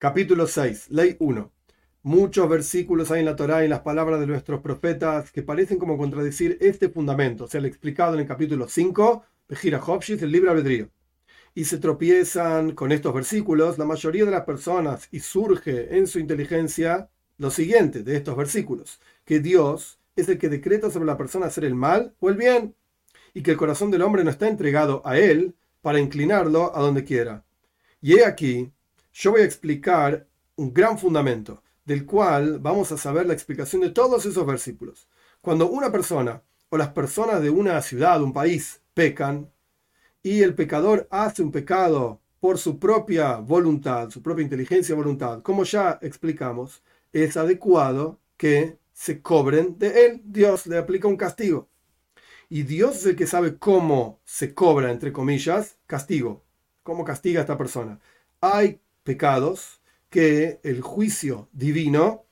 Capítulo 6, Ley 1. Muchos versículos hay en la Torá y en las palabras de nuestros profetas que parecen como contradecir este fundamento, o sea, el explicado en el capítulo 5, Pejira Hopshis, el libre albedrío. Y se tropiezan con estos versículos la mayoría de las personas y surge en su inteligencia lo siguiente de estos versículos, que Dios es el que decreta sobre la persona hacer el mal o el bien, y que el corazón del hombre no está entregado a él para inclinarlo a donde quiera. Y he aquí, yo voy a explicar un gran fundamento, del cual vamos a saber la explicación de todos esos versículos. Cuando una persona o las personas de una ciudad, un país, pecan, y el pecador hace un pecado por su propia voluntad, su propia inteligencia voluntad, como ya explicamos, es adecuado que se cobren de él. Dios le aplica un castigo. Y Dios es el que sabe cómo se cobra, entre comillas, castigo. Cómo castiga a esta persona. Hay pecados que el juicio divino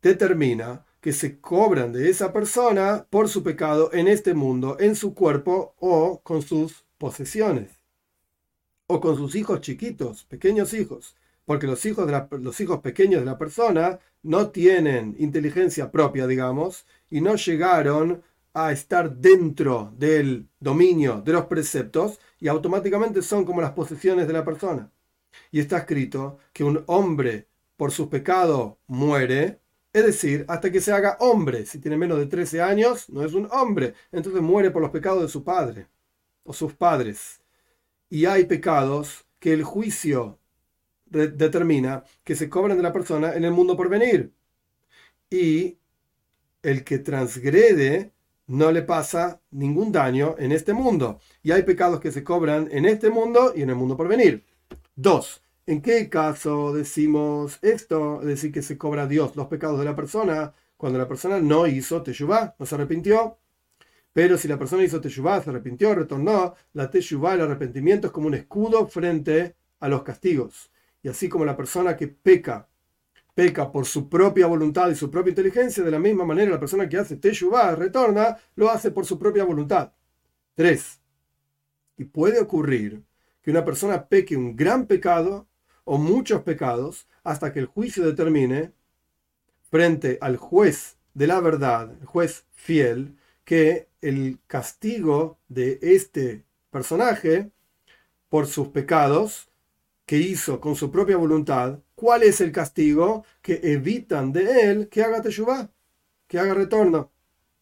determina que se cobran de esa persona por su pecado en este mundo, en su cuerpo o con sus posesiones, o con sus hijos chiquitos, pequeños hijos, porque los hijos, los hijos pequeños de la persona no tienen inteligencia propia, digamos, y no llegaron a estar dentro del dominio de los preceptos y automáticamente son como las posesiones de la persona. Y está escrito que un hombre por su pecado muere, es decir, hasta que se haga hombre. Si tiene menos de 13 años, no es un hombre. Entonces muere por los pecados de su padre o sus padres. Y hay pecados que el juicio determina que se cobran de la persona en el mundo por venir. Y el que transgrede no le pasa ningún daño en este mundo. Y hay pecados que se cobran en este mundo y en el mundo por venir. Dos, ¿en qué caso decimos esto? Es decir, que se cobra Dios los pecados de la persona cuando la persona no hizo teshuvah, no se arrepintió. Pero si la persona hizo teshuvah, se arrepintió, retornó, la teshuvah, el arrepentimiento es como un escudo frente a los castigos. Y así como la persona que peca, peca por su propia voluntad y su propia inteligencia, de la misma manera la persona que hace teshuvah, retorna, lo hace por su propia voluntad. 3. Y puede ocurrir que una persona peque un gran pecado o muchos pecados hasta que el juicio determine frente al juez de la verdad, el juez fiel, que el castigo de este personaje por sus pecados que hizo con su propia voluntad, ¿cuál es el castigo? Que evitan de él que haga teshuvah, que haga retorno,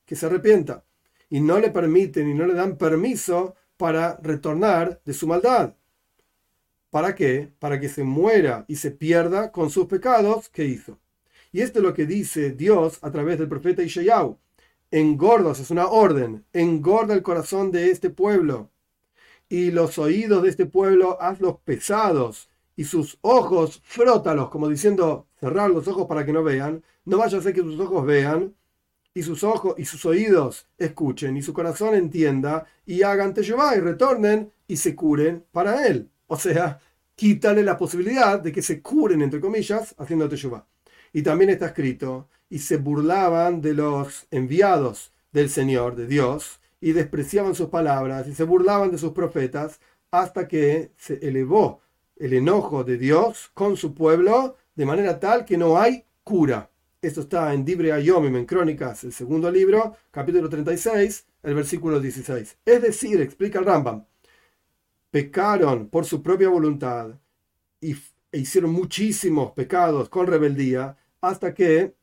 que se arrepienta. Y no le permiten y no le dan permiso para retornar de su maldad. ¿Para qué? Para que se muera y se pierda con sus pecados que hizo. Y esto es lo que dice Dios a través del profeta Ishayahu. Engordos, es una orden, engorda el corazón de este pueblo y los oídos de este pueblo hazlos pesados, y sus ojos frótalos, como diciendo cerrar los ojos para que no vean, no vaya a ser que sus ojos vean, y sus ojos y sus oídos escuchen, y su corazón entienda, y hagan teyubá, y retornen y se curen para él. O sea, quítale la posibilidad de que se curen, entre comillas, haciendo teyubá. Y también está escrito, y se burlaban de los enviados del Señor, de Dios, y despreciaban sus palabras y se burlaban de sus profetas hasta que se elevó el enojo de Dios con su pueblo de manera tal que no hay cura. Esto está en Dibre Ayomim, en Crónicas, el segundo libro, capítulo 36, el versículo 16. Es decir, explica el Rambam, pecaron por su propia voluntad y, e hicieron muchísimos pecados con rebeldía hasta que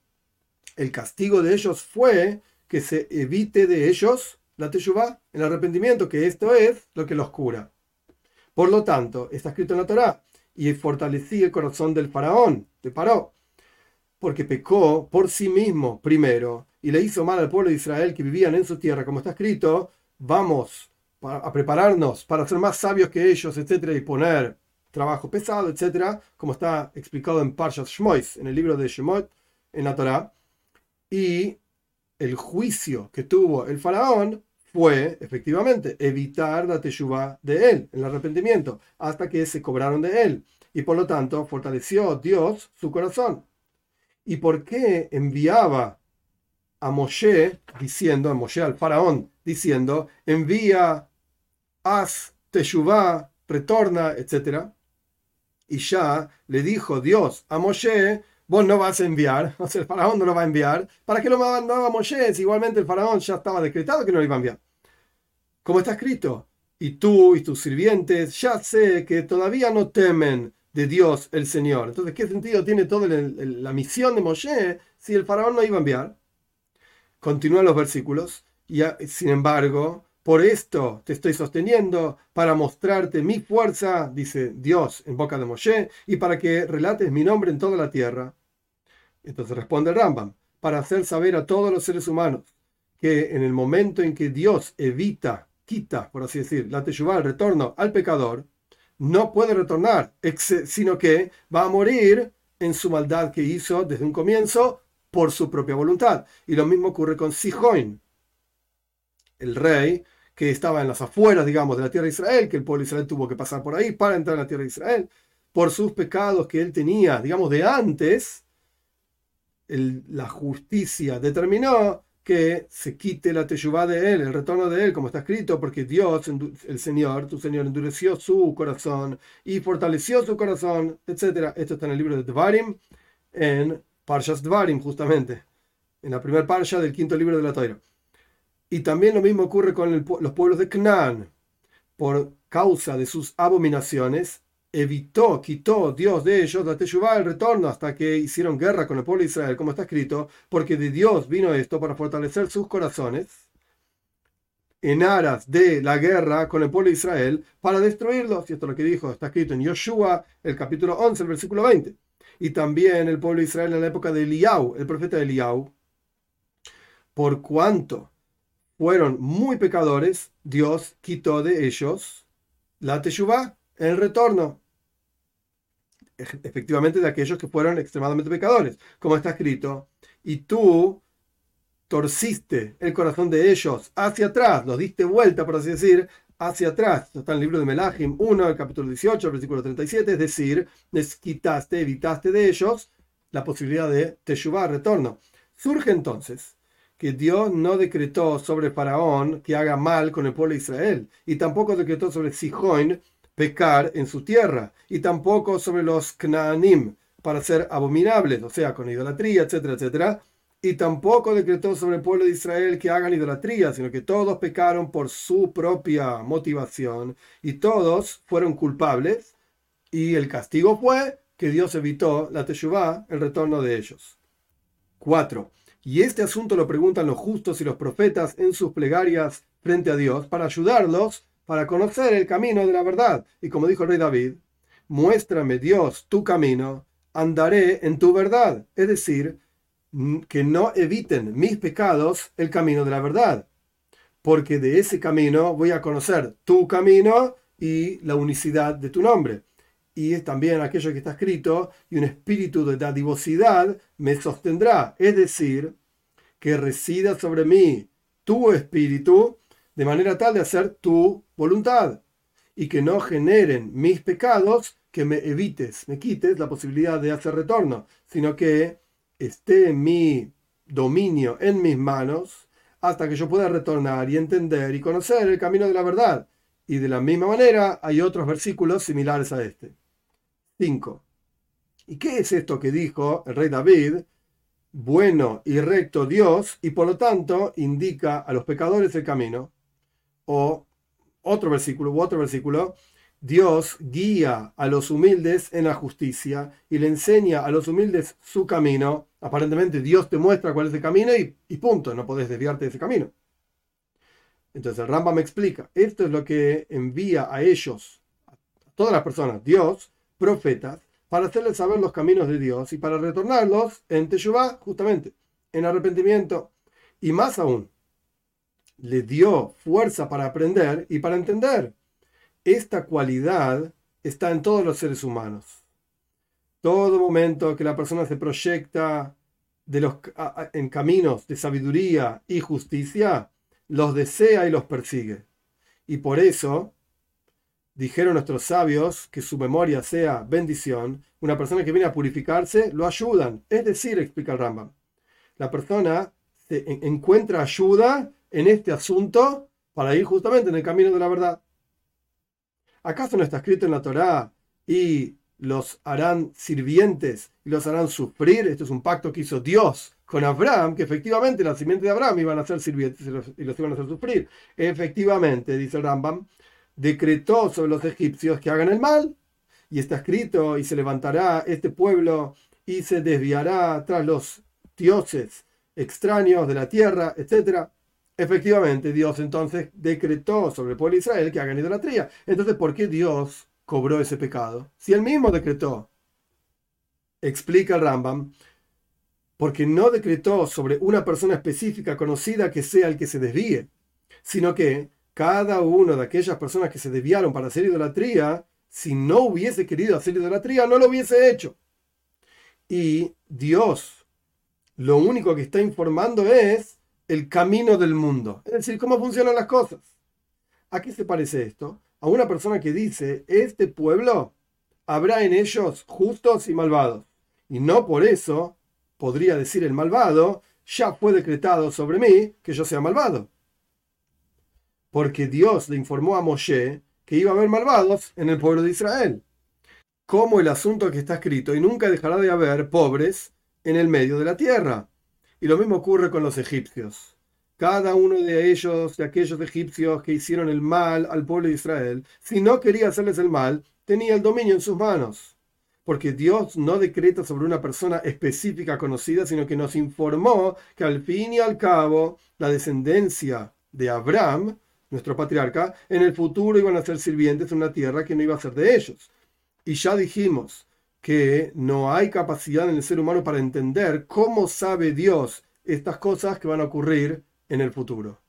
el castigo de ellos fue que se evite de ellos la teshuvah, el arrepentimiento, que esto es lo que los cura. Por lo tanto, está escrito en la Torá, y fortalecí el corazón del faraón, de Paró, porque pecó por sí mismo primero y le hizo mal al pueblo de Israel que vivían en su tierra, como está escrito, vamos a prepararnos para ser más sabios que ellos, etcétera, y poner trabajo pesado, etcétera, como está explicado en Parshas Shmois, en el libro de Shemot, en la Torá. Y el juicio que tuvo el faraón fue, efectivamente, evitar la teshuvah de él, el arrepentimiento, hasta que se cobraron de él. Y por lo tanto, fortaleció Dios su corazón. ¿Y por qué enviaba a Moshe diciendo, a Moshe al faraón, diciendo, envía, haz teshuvah, retorna, etcétera? Y ya le dijo Dios a Moshe, vos no vas a enviar, o el faraón no lo va a enviar. ¿Para qué lo mandaba Moshe? Si igualmente el faraón ya estaba decretado que no lo iba a enviar. Como está escrito, y tú y tus sirvientes ya sé que todavía no temen de Dios el Señor. Entonces, ¿qué sentido tiene toda la misión de Moshe si el faraón no iba a enviar? Continúan los versículos. Y sin embargo, por esto te estoy sosteniendo, para mostrarte mi fuerza, dice Dios en boca de Moshe, y para que relates mi nombre en toda la tierra. Entonces responde Rambam, para hacer saber a todos los seres humanos que en el momento en que Dios evita, quita, por así decir, la teshuvah, el retorno al pecador, no puede retornar, sino que va a morir en su maldad que hizo desde un comienzo por su propia voluntad. Y lo mismo ocurre con Sijoin, el rey que estaba en las afueras, digamos, de la tierra de Israel, que el pueblo de Israel tuvo que pasar por ahí para entrar en la tierra de Israel, por sus pecados que él tenía, digamos, de antes, la justicia determinó que se quite la teyubá de él, el retorno de él, como está escrito, porque Dios, el Señor, tu Señor, endureció su corazón y fortaleció su corazón, etc. Esto está en el libro de Dvarim, en Parshas Dvarim, justamente, en la primera parsha del quinto libro de la Torah. Y también lo mismo ocurre con los pueblos de Canaán. Por causa de sus abominaciones, evitó, quitó Dios de ellos la Teshuvah, el retorno, hasta que hicieron guerra con el pueblo de Israel, como está escrito, porque de Dios vino esto para fortalecer sus corazones en aras de la guerra con el pueblo de Israel para destruirlos. Y esto es lo que dijo, está escrito en Yoshua, el capítulo 11, el versículo 20. Y también el pueblo de Israel en la época de Eliau, el profeta Eliau, por cuanto fueron muy pecadores, Dios quitó de ellos la teshuvah, el retorno, efectivamente de aquellos que fueron extremadamente pecadores, como está escrito, y tú torciste el corazón de ellos hacia atrás, los diste vuelta, por así decir, hacia atrás. Está en el libro de Melahim 1, el capítulo 18, el versículo 37, es decir, les quitaste, evitaste de ellos la posibilidad de teshuvah, retorno. Surge entonces que Dios no decretó sobre Faraón que haga mal con el pueblo de Israel, y tampoco decretó sobre Sihón pecar en su tierra, y tampoco sobre los Knaanim para ser abominables, o sea, con idolatría, etcétera, etcétera, y tampoco decretó sobre el pueblo de Israel que hagan idolatría, sino que todos pecaron por su propia motivación, y todos fueron culpables, y el castigo fue que Dios evitó la teshuvah, el retorno de ellos. 4. Y este asunto lo preguntan los justos y los profetas en sus plegarias frente a Dios para ayudarlos para conocer el camino de la verdad. Y como dijo el rey David, muéstrame Dios tu camino, andaré en tu verdad. Es decir, que no eviten mis pecados el camino de la verdad. Porque de ese camino voy a conocer tu camino y la unicidad de tu nombre y es también aquello que está escrito, y un espíritu de dadivosidad me sostendrá, es decir, que resida sobre mí tu espíritu, de manera tal de hacer tu voluntad, y que no generen mis pecados, que me evites, me quites la posibilidad de hacer retorno, sino que esté mi dominio en mis manos hasta que yo pueda retornar y entender y conocer el camino de la verdad. Y de la misma manera hay otros versículos similares a este. 5. ¿Y qué es esto que dijo el rey David? Bueno y recto Dios, y por lo tanto indica a los pecadores el camino. O otro versículo, u otro versículo, Dios guía a los humildes en la justicia y le enseña a los humildes su camino. Aparentemente Dios te muestra cuál es el camino y, punto, no podés desviarte de ese camino. Entonces el Ramba me explica, esto es lo que envía a ellos, a todas las personas, Dios, profetas para hacerles saber los caminos de Dios y para retornarlos en Teshuvah, justamente, en arrepentimiento. Y más aún, le dio fuerza para aprender y para entender. Esta cualidad está en todos los seres humanos. Todo momento que la persona se proyecta de los, en caminos de sabiduría y justicia, los desea y los persigue. Y por eso Dijeron nuestros sabios que su memoria sea bendición. Una persona que viene a purificarse lo ayudan. Es decir, explica el Rambam, la persona se encuentra ayuda en este asunto para ir justamente en el camino de la verdad. ¿Acaso no está escrito en la Torá y los harán sirvientes y los harán sufrir. Esto es un pacto que hizo Dios con Abraham, que efectivamente la simiente de Abraham iban a ser sirvientes y los, y los iban a hacer sufrir. Efectivamente, dice Rambam, decretó sobre los egipcios que hagan el mal. Y está escrito, y se levantará este pueblo y se desviará tras los dioses extraños de la tierra, etc. Efectivamente, Dios entonces decretó sobre el pueblo de Israel que hagan idolatría. Entonces, ¿por qué Dios cobró ese pecado? Si él mismo decretó. Explica Rambam, porque no decretó sobre una persona específica conocida que sea el que se desvíe, sino que cada una de aquellas personas que se desviaron para hacer idolatría, si no hubiese querido hacer idolatría, no lo hubiese hecho. Y Dios lo único que está informando es el camino del mundo, es decir, cómo funcionan las cosas. ¿A qué se parece esto? A una persona que dice, este pueblo habrá en ellos justos y malvados. Y no por eso podría decir el malvado, ya fue decretado sobre mí que yo sea malvado. Porque Dios le informó a Moshe que iba a haber malvados en el pueblo de Israel. Como el asunto que está escrito, y nunca dejará de haber pobres en el medio de la tierra. Y lo mismo ocurre con los egipcios. Cada uno de ellos, de aquellos egipcios que hicieron el mal al pueblo de Israel, si no quería hacerles el mal, tenía el dominio en sus manos. Porque Dios no decreta sobre una persona específica conocida, sino que nos informó que al fin y al cabo la descendencia de Abraham, nuestro patriarca, en el futuro iban a ser sirvientes en una tierra que no iba a ser de ellos. Y ya dijimos que no hay capacidad en el ser humano para entender cómo sabe Dios estas cosas que van a ocurrir en el futuro.